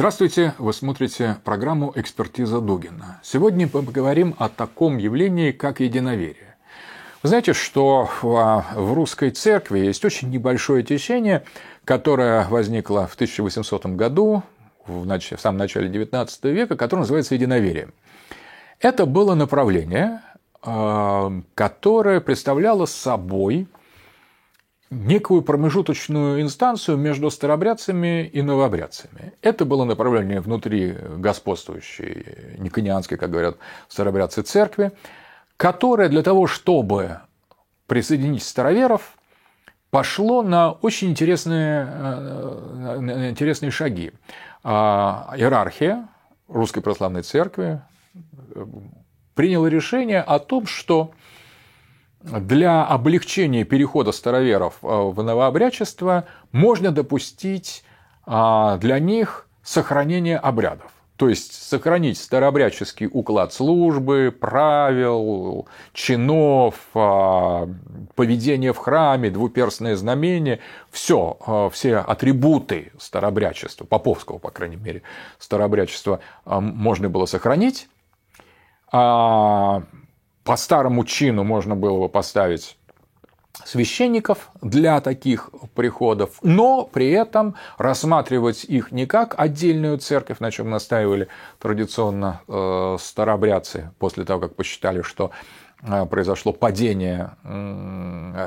Здравствуйте, вы смотрите программу «Экспертиза Дугина». Сегодня мы поговорим о таком явлении, как единоверие. Вы знаете, что в русской церкви есть очень небольшое течение, которое возникло в 1800 году, в, в самом начале XIX века, которое называется единоверием. Это было направление, э, которое представляло собой некую промежуточную инстанцию между старобрядцами и новообрядцами. Это было направление внутри господствующей, никонианской, как говорят старобрядцы церкви, которое для того, чтобы присоединить староверов, пошло на очень интересные, э, интересные шаги. А, иерархия Русской Православной Церкви э, приняла решение о том, что для облегчения перехода староверов э, в новообрядчество можно допустить а, для них сохранение обрядов. То есть сохранить старообрядческий уклад службы, правил, чинов, а, поведение в храме, двуперстное знамение, все, а, все атрибуты старообрядчества, поповского, по крайней мере, старообрядчества можно было сохранить, по старому чину можно было бы поставить священников для таких приходов, но при этом рассматривать их не как отдельную церковь, на чем настаивали традиционно э, старобрядцы после того, как посчитали, что произошло падение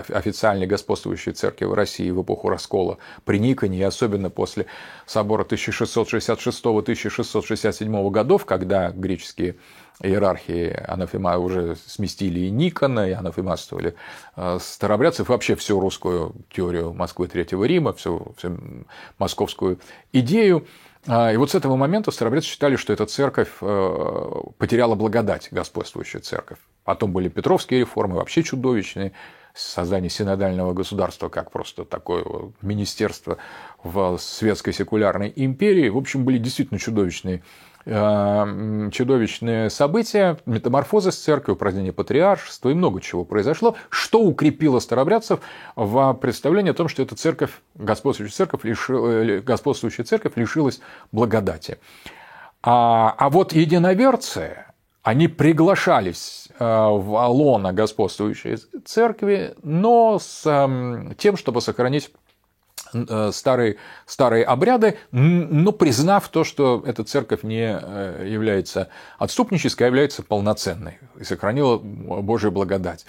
официальной господствующей церкви в России в эпоху раскола при Никоне, и особенно после собора 1666-1667 годов, когда греческие иерархии анафема уже сместили и Никона, и анафематствовали э, старобрядцев, вообще всю русскую теорию Москвы Третьего Рима, всю, всю московскую идею. А, и вот с этого момента старобрядцы считали, что эта церковь э, потеряла благодать, господствующая церковь. Потом были Петровские реформы, вообще чудовищные, создание синодального государства как просто такое министерство в светской секулярной империи. В общем, были действительно чудовищные Э, чудовищные события, метаморфозы с церковью, упразднение патриаршества и много чего произошло, что укрепило старобрядцев в представлении о том, что эта церковь, господствующая церковь, лишила, э, господствующая церковь лишилась благодати. А, а вот единоверцы, они приглашались э, в лона господствующей церкви, но с тем, чтобы сохранить Э, старые, старые обряды, но признав то, что эта церковь не э, является отступнической, а является полноценной и сохранила Божию благодать.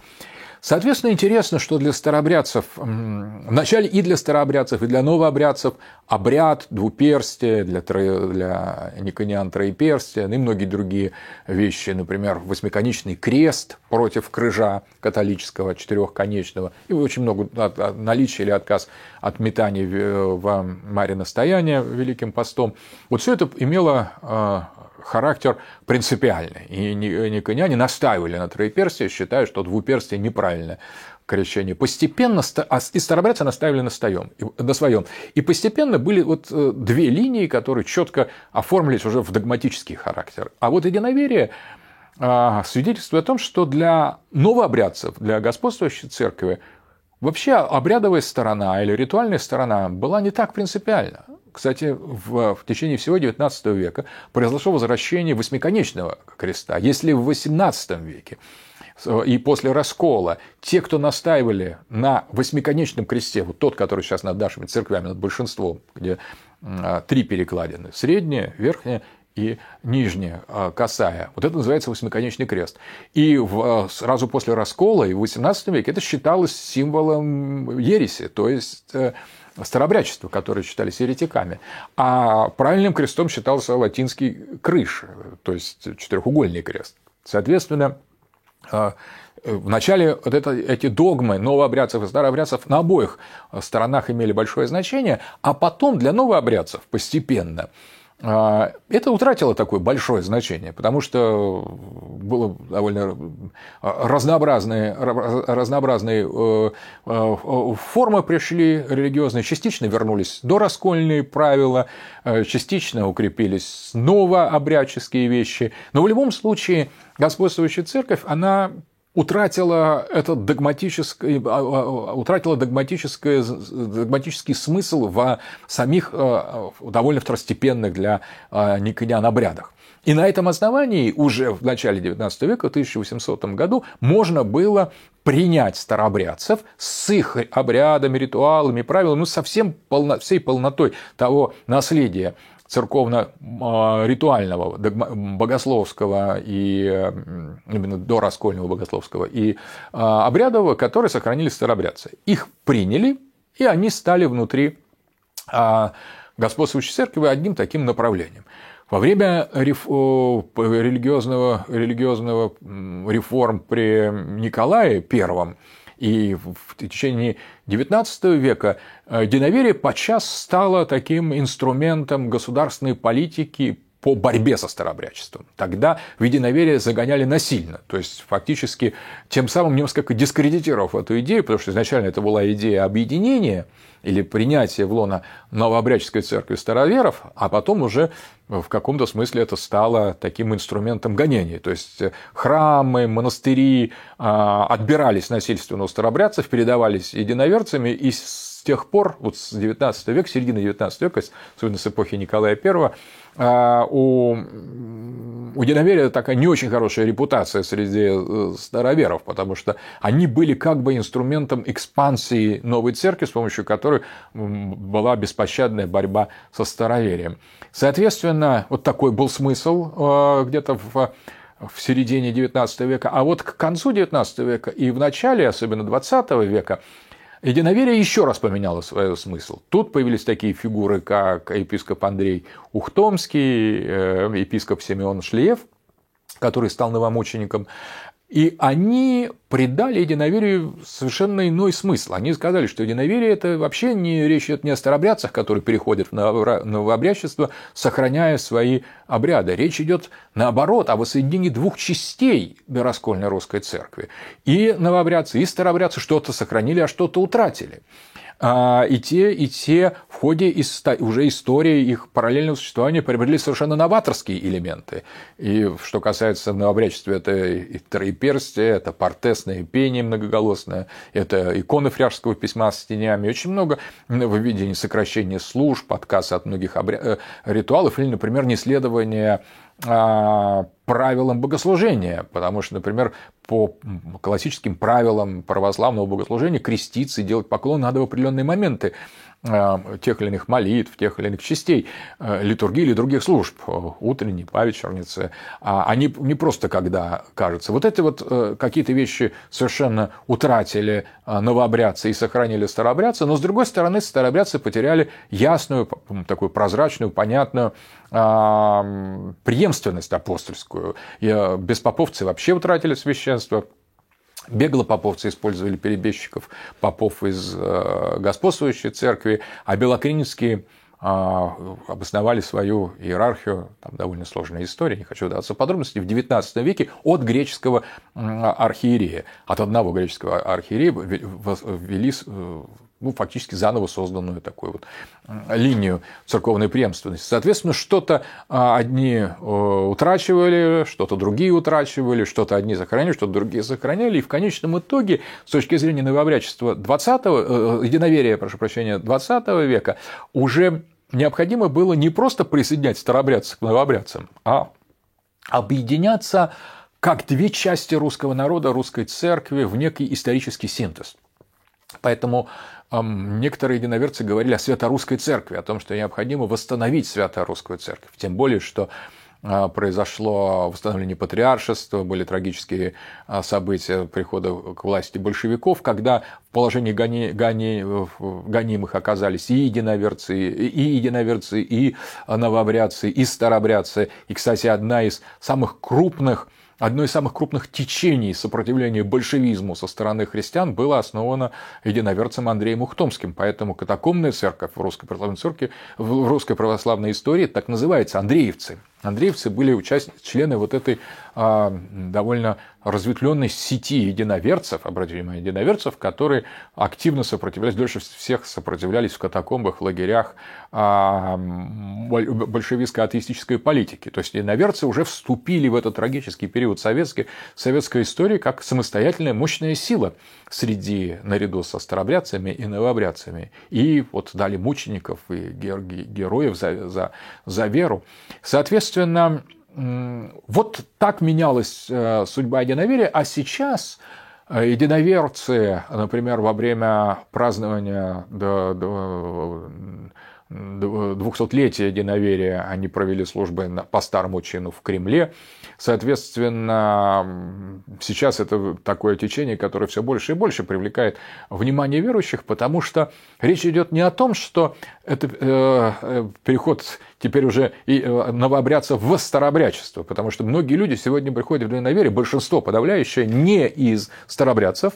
Соответственно, интересно, что для старообрядцев, вначале и для старообрядцев, и для новообрядцев обряд двуперстия, для, тро... для никониан троеперстия, ну и многие другие вещи, например, восьмиконечный крест против крыжа католического четырехконечного, и очень много наличия или отказ от метания в маре настояния Великим постом. Вот все это имело а, характер принципиальный. И никоняне настаивали на троеперстие, считая, что двуперстие неправильное крещение. Постепенно а и старобрядцы наставили на, стоем, на своем. И постепенно были вот э, две линии, которые четко оформились уже в догматический характер. А вот единоверие а, свидетельствует о том, что для новообрядцев, для господствующей церкви, вообще обрядовая сторона или ритуальная сторона была не так принципиальна. Кстати, в, в течение всего XIX века произошло возвращение восьмиконечного креста. Если в XVIII веке и после раскола те, кто настаивали на восьмиконечном кресте, вот тот, который сейчас над нашими церквями, над большинством, где а, три перекладины, средняя, верхняя и нижняя а, косая. Вот это называется восьмиконечный крест. И в, сразу после раскола, и в XVIII веке это считалось символом ереси, то есть э, старообрядчества, которые считались еретиками. А правильным крестом считался латинский крыш, то есть четырехугольный крест. Соответственно, а, Вначале вот это, эти догмы новообрядцев и старообрядцев на обоих сторонах имели большое значение, а потом для новообрядцев постепенно это утратило такое большое значение, потому что было довольно разнообразные, разнообразные э, э, формы пришли религиозные, частично вернулись до раскольные правила, э, частично укрепились новообрядческие вещи, но в любом случае господствующая церковь, она утратила этот догматический, а, а, утратила догматическое, догматический смысл в самих довольно второстепенных для никонян обрядах. И на этом основании уже в начале XIX века, в 1800 году, можно было принять старообрядцев с их обрядами, ритуалами, правилами, ну, со всем полно, всей полнотой того наследия церковно-ритуального, богословского и именно дораскольного богословского и а, обрядового, которые сохранили старообрядцы. Их приняли, и они стали внутри а, господствующей церкви одним таким направлением. Во время религиозного, религиозного реформ при Николае I и в течение XIX века э, единоверие подчас стало таким инструментом государственной политики по борьбе со старообрядчеством. Тогда в единоверие загоняли насильно, то есть фактически тем самым несколько дискредитировав эту идею, потому что изначально это была идея объединения или принятия в лона новообрядческой церкви староверов, а потом уже в каком-то смысле это стало таким инструментом гонения. То есть храмы, монастыри а, отбирались насильственно у старообрядцев, передавались единоверцами, и тех пор, вот с 19 века, середины 19 века, особенно с эпохи Николая I, а, у, у единоверия такая не очень хорошая репутация среди э, староверов, потому что они были как бы инструментом экспансии новой церкви, с помощью которой была беспощадная борьба со староверием. Соответственно, вот такой был смысл э, где-то в в середине XIX века, а вот к концу XIX века и в начале, особенно XX века, Единоверие еще раз поменяло свой смысл. Тут появились такие фигуры, как епископ Андрей Ухтомский, э, епископ Симеон Шлеев, который стал новомучеником. И они придали единоверию совершенно иной смысл. Они сказали, что единоверие – это вообще не речь идет не о старобрядцах, которые переходят в новообрядчество, сохраняя свои обряды. Речь идет, наоборот, о воссоединении двух частей раскольной русской церкви. И новообрядцы, и старообрядцы что-то сохранили, а что-то утратили. А, и те, и те в ходе уже истории их параллельного существования приобрели совершенно новаторские элементы. И что касается новообрядчества, это и троеперстие, это портесное пение многоголосное, это иконы фряжского письма с тенями, очень много выведений сокращения служб, отказ от многих обря... Э, ритуалов или, например, неследование а, правилам богослужения, потому что, например, по классическим правилам православного богослужения креститься и делать поклон надо в определенные моменты а, тех или иных молитв, тех или иных частей а, литургии или других служб, утренней, павечерницы, они не просто когда кажется. Вот эти вот э, какие-то вещи совершенно утратили новообрядцы и сохранили старообрядцы, но с другой стороны старообрядцы потеряли ясную, такую прозрачную, понятную преемственность апостольскую. И э, беспоповцы вообще утратили священство. Беглопоповцы использовали перебежчиков попов из э, господствующей церкви, а белокринские а, обосновали свою иерархию, там довольно сложная история, не хочу вдаваться в подробности, в XIX веке от греческого архиерея, от одного греческого архиерея ввели э, ну, фактически заново созданную такую вот линию церковной преемственности. Соответственно, что-то а, одни э, утрачивали, что-то другие утрачивали, что-то одни сохраняли, что-то другие сохраняли, и в конечном итоге, с точки зрения новообрядчества 20 э, единоверия, прошу прощения, 20 века, уже необходимо было не просто присоединять старообрядцев к новообрядцам, а объединяться как две части русского народа, русской церкви в некий исторический синтез. Поэтому некоторые единоверцы говорили о свято-русской церкви, о том, что необходимо восстановить свято-русскую церковь. Тем более, что а, произошло восстановление патриаршества, были трагические а, события прихода к власти большевиков, когда в положении гони, гони, гонимых оказались и единоверцы, и единоверцы, и новообрядцы, и старообрядцы. И, кстати, одна из самых крупных Одно из самых крупных течений сопротивления большевизму со стороны христиан было основано единоверцем Андреем Ухтомским. Поэтому катакомная церковь в русской православной церкви, в русской православной истории так называется Андреевцы. Андреевцы были участники, члены вот этой а, довольно разветвленной сети единоверцев, обратите внимание, единоверцев, которые активно сопротивлялись, дольше всех сопротивлялись в катакомбах, лагерях а, большевистской атеистической политики. То есть единоверцы уже вступили в этот трагический период советской, советской истории как самостоятельная мощная сила среди, наряду со старобрядцами и новобрядцами. И вот дали мучеников и героев за, за, за веру. Соответственно, вот так менялась э, судьба единоверия, а сейчас э, единоверцы, например, во время празднования 200-летия единоверия они провели службы по старому чину в Кремле. Соответственно, сейчас это такое течение, которое все больше и больше привлекает внимание верующих, потому что речь идет не о том, что это э, э переход теперь уже и э, новообрядцев в старообрядчество, потому что многие люди сегодня приходят в единоверие, большинство подавляющее не из старообрядцев,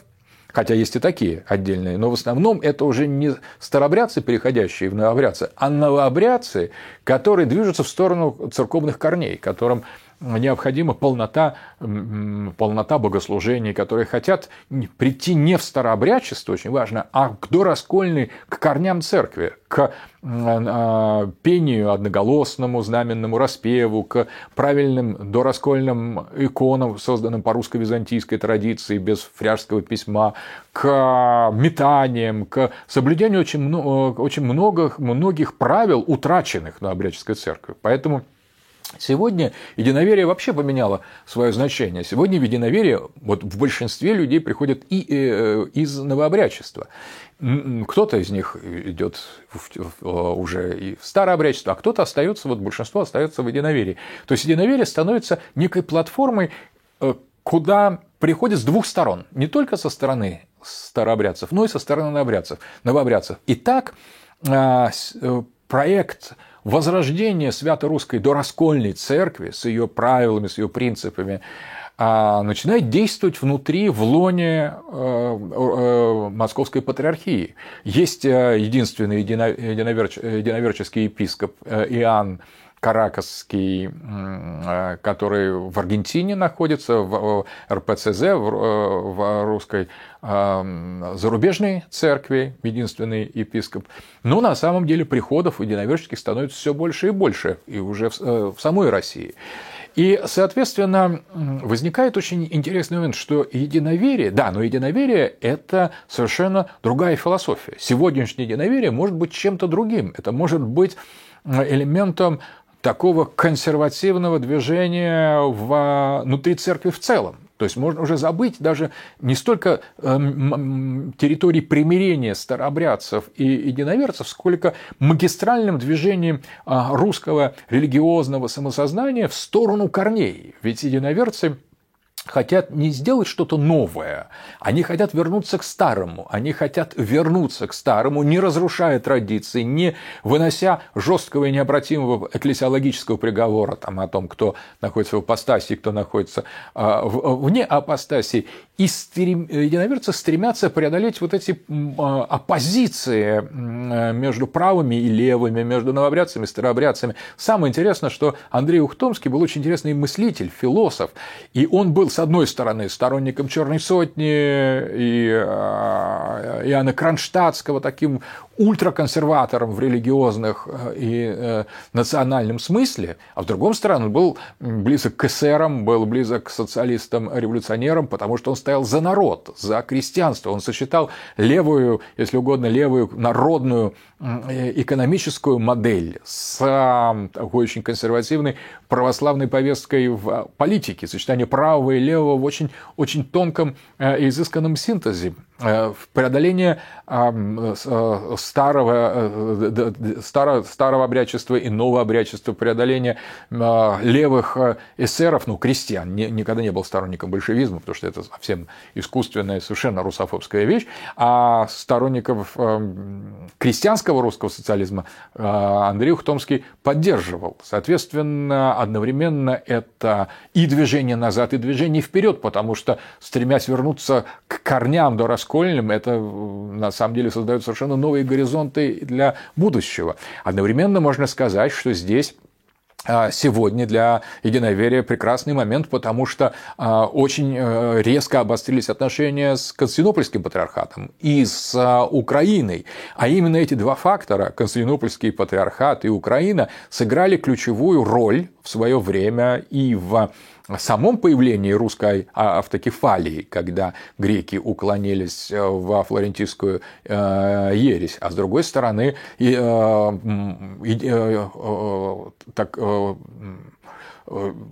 хотя есть и такие отдельные, но в основном это уже не старобрядцы, переходящие в новобрядцы, а новообрядцы, которые движутся в сторону церковных корней, которым необходима полнота, полнота богослужений, которые хотят прийти не в старообрядчество, очень важно, а к дораскольной, к корням церкви, к а, пению одноголосному, знаменному распеву, к правильным дораскольным иконам, созданным по русско-византийской традиции, без фряжского письма, к метаниям, к соблюдению очень, много, очень многих, многих правил, утраченных на обрядческой церкви. Поэтому Сегодня единоверие вообще поменяло свое значение. Сегодня в единоверие вот в большинстве людей приходят и э, из новообрядчества. Кто-то из них идет уже и в старообрядчество, а кто-то остается, вот большинство остается в единоверии. То есть единоверие становится некой платформой, э, куда приходят с двух сторон. Не только со стороны старообрядцев, но и со стороны новообрядцев. новообрядцев. Итак, а, э, проект возрождение свято-русской дораскольной церкви с ее правилами, с ее принципами, а, начинает действовать внутри, в лоне э, э, Московской Патриархии. Есть э, единственный единоверческий епископ Иоанн Каракасский, который в Аргентине находится, в РПЦЗ, в русской зарубежной церкви, единственный епископ. Но на самом деле приходов единоверческих становится все больше и больше, и уже в самой России. И, соответственно, возникает очень интересный момент, что единоверие, да, но единоверие – это совершенно другая философия. Сегодняшнее единоверие может быть чем-то другим. Это может быть элементом такого консервативного движения внутри церкви в целом. То есть можно уже забыть даже не столько эм, территории примирения старообрядцев и единоверцев, сколько магистральным движением а, русского религиозного самосознания в сторону корней. Ведь единоверцы хотят не сделать что-то новое, они хотят вернуться к старому, они хотят вернуться к старому, не разрушая традиции, не вынося жесткого и необратимого экклесиологического приговора там, о том, кто находится в апостасии, кто находится э, вне апостасии. И стрем... единоверцы стремятся преодолеть вот эти э, оппозиции э, между правыми и левыми, между новобрядцами и старообрядцами. Самое интересное, что Андрей Ухтомский был очень интересный мыслитель, философ, и он был с одной стороны, сторонником Черной сотни и э, Иоанна Кронштадтского, таким ультраконсерватором в религиозных э, и э, национальном смысле, а с другой стороны, он был близок к эсерам, был близок к социалистам-революционерам, потому что он стоял за народ, за крестьянство. Он сочетал левую, если угодно, левую народную экономическую модель с такой очень консервативной православной повесткой в политике, сочетание правого и левого в очень, очень тонком э, и изысканном синтезе. Э, преодоление э, старого, старого, старого обрядчества и нового обрядчества, преодоление левых эсеров, ну, крестьян, никогда не был сторонником большевизма, потому что это совсем искусственная, совершенно русофобская вещь, а сторонников крестьянского русского социализма Андрей Ухтомский поддерживал. Соответственно, одновременно это и движение назад, и движение вперед, потому что, стремясь вернуться к корням до раскольным, это на самом деле создает совершенно новые горизонты для будущего. Одновременно можно сказать, что здесь а, сегодня для единоверия прекрасный момент, потому что а, очень э, резко обострились отношения с Константинопольским патриархатом и с а, Украиной. А именно эти два фактора, Константинопольский патриархат и Украина, сыграли ключевую роль в свое время и в самом появлении русской а, автокефалии, когда греки уклонились э, во флорентийскую э, ересь, а с другой стороны так,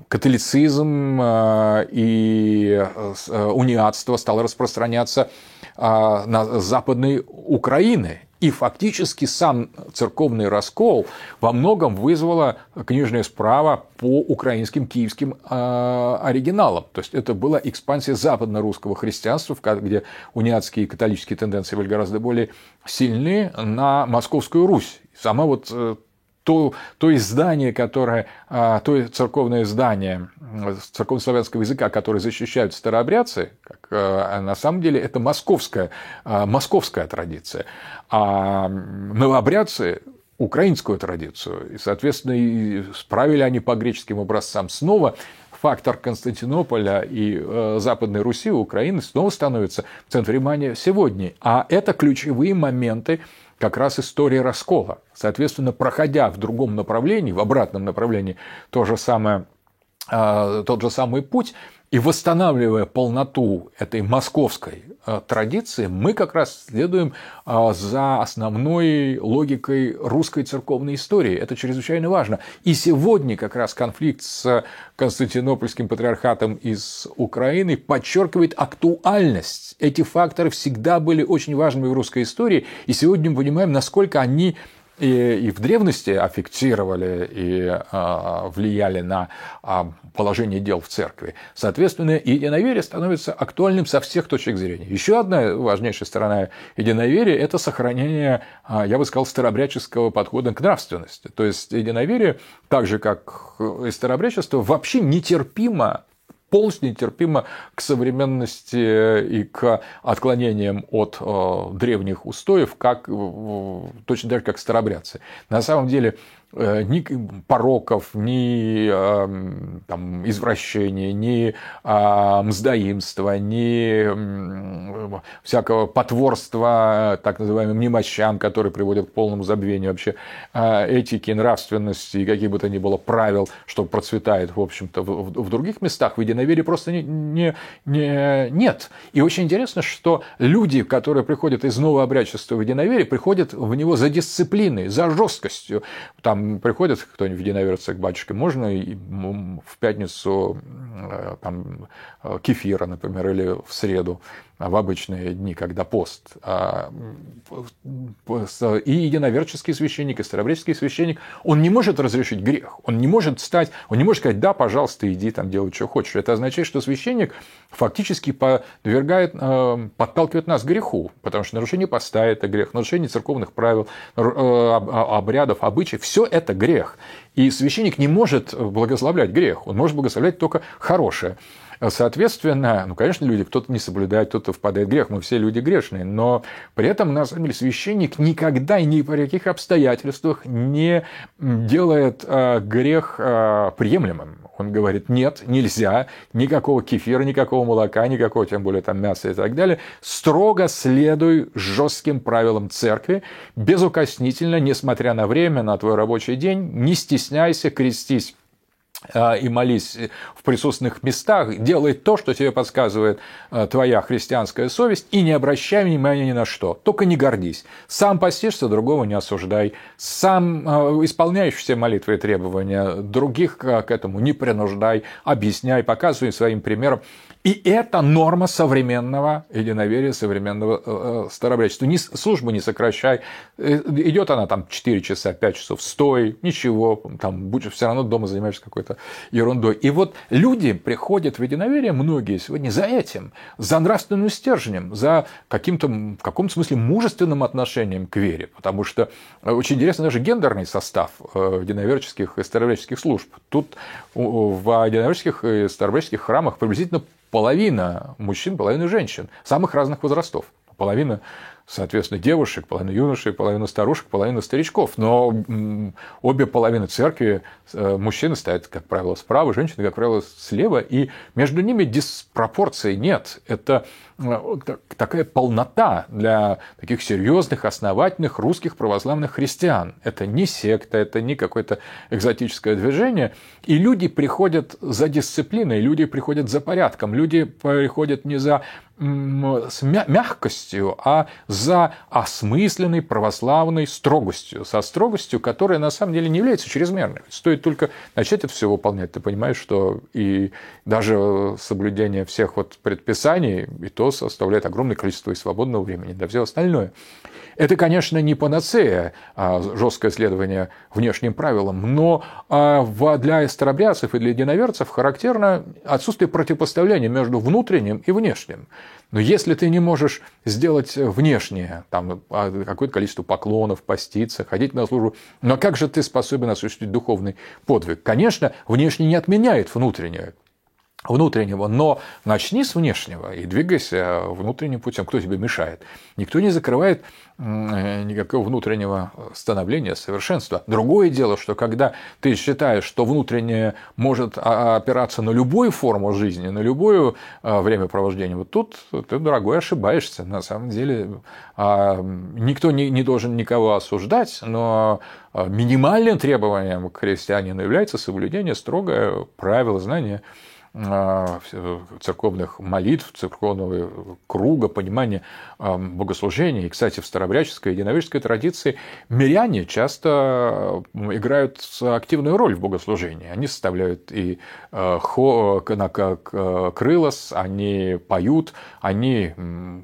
католицизм и униатство стало распространяться на западной Украины. И фактически сам церковный раскол во многом вызвала книжная справа по украинским киевским э, оригиналам. То есть это была экспансия западно-русского христианства, где униатские и католические тенденции были гораздо более сильны, на Московскую Русь. Сама вот э, то, то издание, которое, а, то церковное издание церковнославянского языка, которое защищают старообрядцы, как, а, на самом деле это московская, а, московская традиция. А новообрядцы украинскую традицию. И, соответственно, справили они по греческим образцам. Снова фактор Константинополя и э, Западной Руси, Украины снова становится в центре внимания сегодня. А это ключевые моменты как раз история раскола. Соответственно, проходя в другом направлении, в обратном направлении, то же самое, а, тот же самый путь, и восстанавливая полноту этой московской э, традиции, мы как раз следуем э, за основной логикой русской церковной истории. Это чрезвычайно важно. И сегодня как раз конфликт с Константинопольским патриархатом из Украины подчеркивает актуальность. Эти факторы всегда были очень важными в русской истории, и сегодня мы понимаем, насколько они и, и в древности аффектировали и а, влияли на а, положение дел в церкви. Соответственно, единоверие становится актуальным со всех точек зрения. Еще одна важнейшая сторона единоверия – это сохранение, а, я бы сказал, старобряческого подхода к нравственности. То есть единоверие, так же как и старобрячество, вообще нетерпимо полностью нетерпимо к современности и к отклонениям от э, древних устоев, как, точно так же, как старобрядцы. На самом деле, Э, ни пороков, ни эм, там, извращения, ни а, мздоимства, ни всякого потворства так называемым немощам, которые приводят к полному забвению вообще а, этики, нравственности и каких бы то ни было правил, что процветает, в общем-то, в, других местах, в единоверии просто не, не, не, нет. И очень интересно, что люди, которые приходят из нового обрядчества в единоверие, приходят в него за дисциплиной, за жесткостью. Там приходит кто-нибудь единоверцы к батюшке, можно в пятницу э, там, э, кефира, например, или в среду в обычные дни, когда пост. А, и единоверческий священник, и старобреческий священник, он не может разрешить грех, он не может стать, он не может сказать, да, пожалуйста, иди там делай, что хочешь. Это означает, что священник фактически подвергает, э, подталкивает нас к греху, потому что нарушение поста – это грех, нарушение церковных правил, э, обрядов, обычаев – все это грех. И священник не может благословлять грех, он может благословлять только хорошее. Соответственно, ну, конечно, люди, кто-то не соблюдает, кто-то впадает в грех, мы все люди грешные, но при этом, на самом деле, священник никогда и ни при каких обстоятельствах не делает э, грех э, приемлемым. Он говорит, нет, нельзя, никакого кефира, никакого молока, никакого, тем более там мяса и так далее. Строго следуй жестким правилам церкви, безукоснительно, несмотря на время, на твой рабочий день, не стесняйся, крестись а, и молись в присутственных местах, делай то, что тебе подсказывает а, твоя христианская совесть, и не обращай внимания ни на что, только не гордись. Сам постишься, другого не осуждай. Сам а, исполняешь все молитвы и требования, других к этому не принуждай, объясняй, показывай своим примером. И это норма современного единоверия, современного э, э старобрячества. Ни, службу не сокращай. Э, идет она там 4 часа, 5 часов, стой, ничего, там будешь все равно дома занимаешься какой-то ерундой. И вот люди приходят в единоверие, многие сегодня за этим, за нравственным стержнем, за каким-то, в каком-то смысле, мужественным отношением к вере. Потому что очень интересно даже гендерный состав э, единоверческих и старобряческих служб. Тут в единоверческих и старобряческих храмах приблизительно половина мужчин, половина женщин, самых разных возрастов. Половина соответственно, девушек, половина юношей, половина старушек, половина старичков. Но обе половины церкви э, мужчины стоят, как правило, справа, женщины, как правило, слева, и между ними диспропорции нет. Это э, такая полнота для таких серьезных, основательных русских православных христиан. Это не секта, это не какое-то экзотическое движение. И люди приходят за дисциплиной, люди приходят за порядком, люди приходят не за мягкостью, а за осмысленной православной строгостью, со строгостью, которая на самом деле не является чрезмерной. Стоит только начать это все выполнять, ты понимаешь, что и даже соблюдение всех вот предписаний, и то составляет огромное количество и свободного времени для всего остальное. Это, конечно, не панацея, а жесткое следование внешним правилам, но а, для старобрядцев и для единоверцев характерно отсутствие противопоставления между внутренним и внешним. Но если ты не можешь сделать внешнее, там а, какое-то количество поклонов, поститься, ходить на службу, но как же ты способен осуществить духовный подвиг? Конечно, внешне не отменяет внутреннее внутреннего, но начни с внешнего и двигайся внутренним путем. Кто тебе мешает? Никто не закрывает никакого внутреннего становления, совершенства. Другое дело, что когда ты считаешь, что внутреннее может опираться на любую форму жизни, на любое э, времяпровождение, вот тут ты, дорогой, ошибаешься. На самом деле а, никто не должен никого осуждать, но минимальным требованием к христианину является соблюдение строгое правила знания а, церковных молитв, церковного круга, понимания а, богослужения. И, кстати, в старобряческой и единовеческой традиции миряне часто играют активную роль в богослужении. Они составляют и а, хо, крылос, они поют, они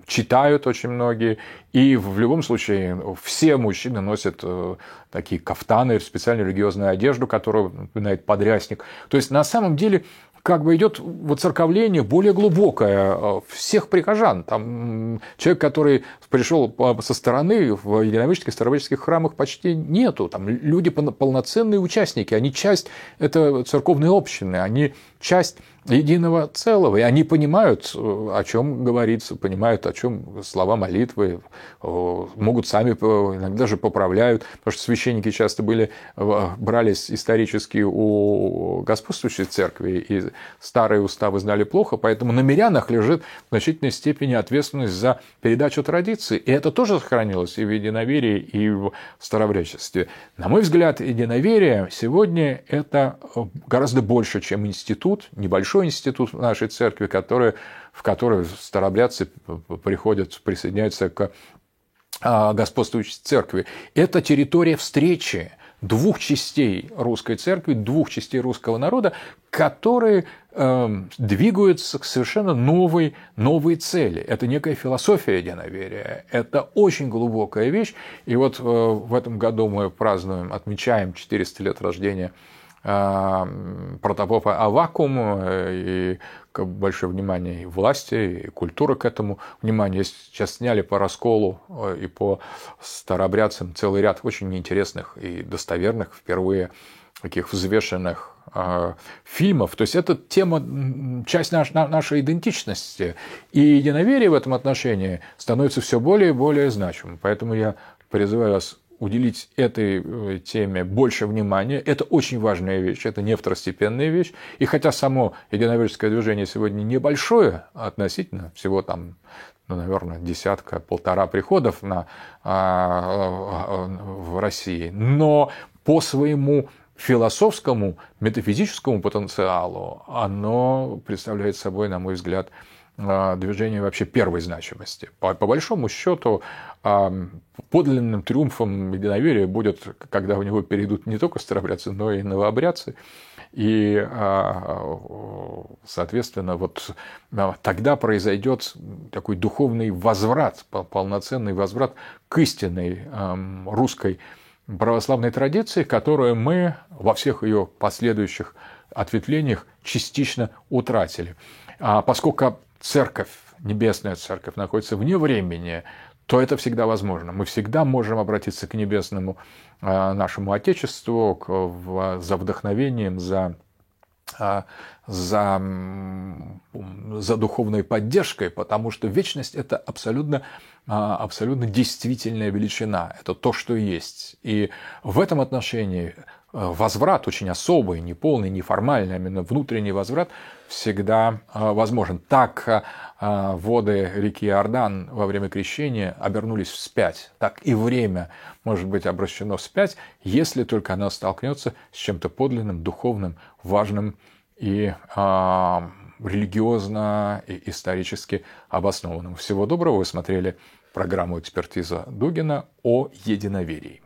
читают очень многие. И в любом случае все мужчины носят э, такие кафтаны, специальную религиозную одежду, которую напоминает подрясник. То есть на самом деле как бы идет воцерковление более глубокое э, всех прихожан. Там человек, который пришел со стороны, в единовеческих, старовеческих храмах почти нету. Там люди полноценные участники, они часть этой церковной общины, они часть единого целого. И они понимают, о чем говорится, понимают, о чем слова молитвы, могут сами иногда же поправляют, потому что священники часто были, брались исторически у господствующей церкви, и старые уставы знали плохо, поэтому на мирянах лежит в значительной степени ответственность за передачу традиции. И это тоже сохранилось и в единоверии, и в старовречестве. На мой взгляд, единоверие сегодня это гораздо больше, чем институт, небольшой большой институт нашей церкви, который, в который старобрядцы приходят, присоединяются к а, господствующей церкви. Это территория встречи двух частей русской церкви, двух частей русского народа, которые э, двигаются к совершенно новой, новой цели. Это некая философия единоверия. Это очень глубокая вещь. И вот э, в этом году мы празднуем, отмечаем 400 лет рождения протопопа Авакум и большое внимание и власти, и культуры к этому внимание. Сейчас сняли по расколу э, и по старообрядцам целый ряд очень интересных и достоверных впервые таких взвешенных э, фильмов. То есть это тема, часть наш, нашей идентичности. И единоверие в этом отношении становится все более и более значимым. Поэтому я призываю вас уделить этой э, теме больше внимания. Это очень важная вещь, это не второстепенная вещь. И хотя само единоверческое движение сегодня небольшое относительно, всего там ну, наверное, десятка, полтора приходов на, а, в России, но по своему философскому, метафизическому потенциалу оно представляет собой, на мой взгляд, а, движение вообще первой значимости. По, по большому счету, подлинным триумфом единоверия будет, когда у него перейдут не только старобрядцы, но и новообрядцы. И, а, соответственно, вот а, тогда произойдет такой духовный возврат, полноценный возврат к истинной русской православной традиции, которую мы во всех ее последующих ответвлениях частично утратили. А поскольку церковь, небесная церковь находится вне времени, то это всегда возможно. Мы всегда можем обратиться к небесному а, нашему Отечеству к, за вдохновением, за, а, за за духовной поддержкой, потому что вечность это абсолютно, а, абсолютно действительная величина, это то, что есть. И в этом отношении возврат очень особый, не полный, не формальный, а именно внутренний возврат всегда возможен. Так воды реки Иордан во время крещения обернулись вспять, так и время может быть обращено вспять, если только оно столкнется с чем-то подлинным, духовным, важным и религиозно и исторически обоснованным. Всего доброго. Вы смотрели программу «Экспертиза Дугина» о единоверии.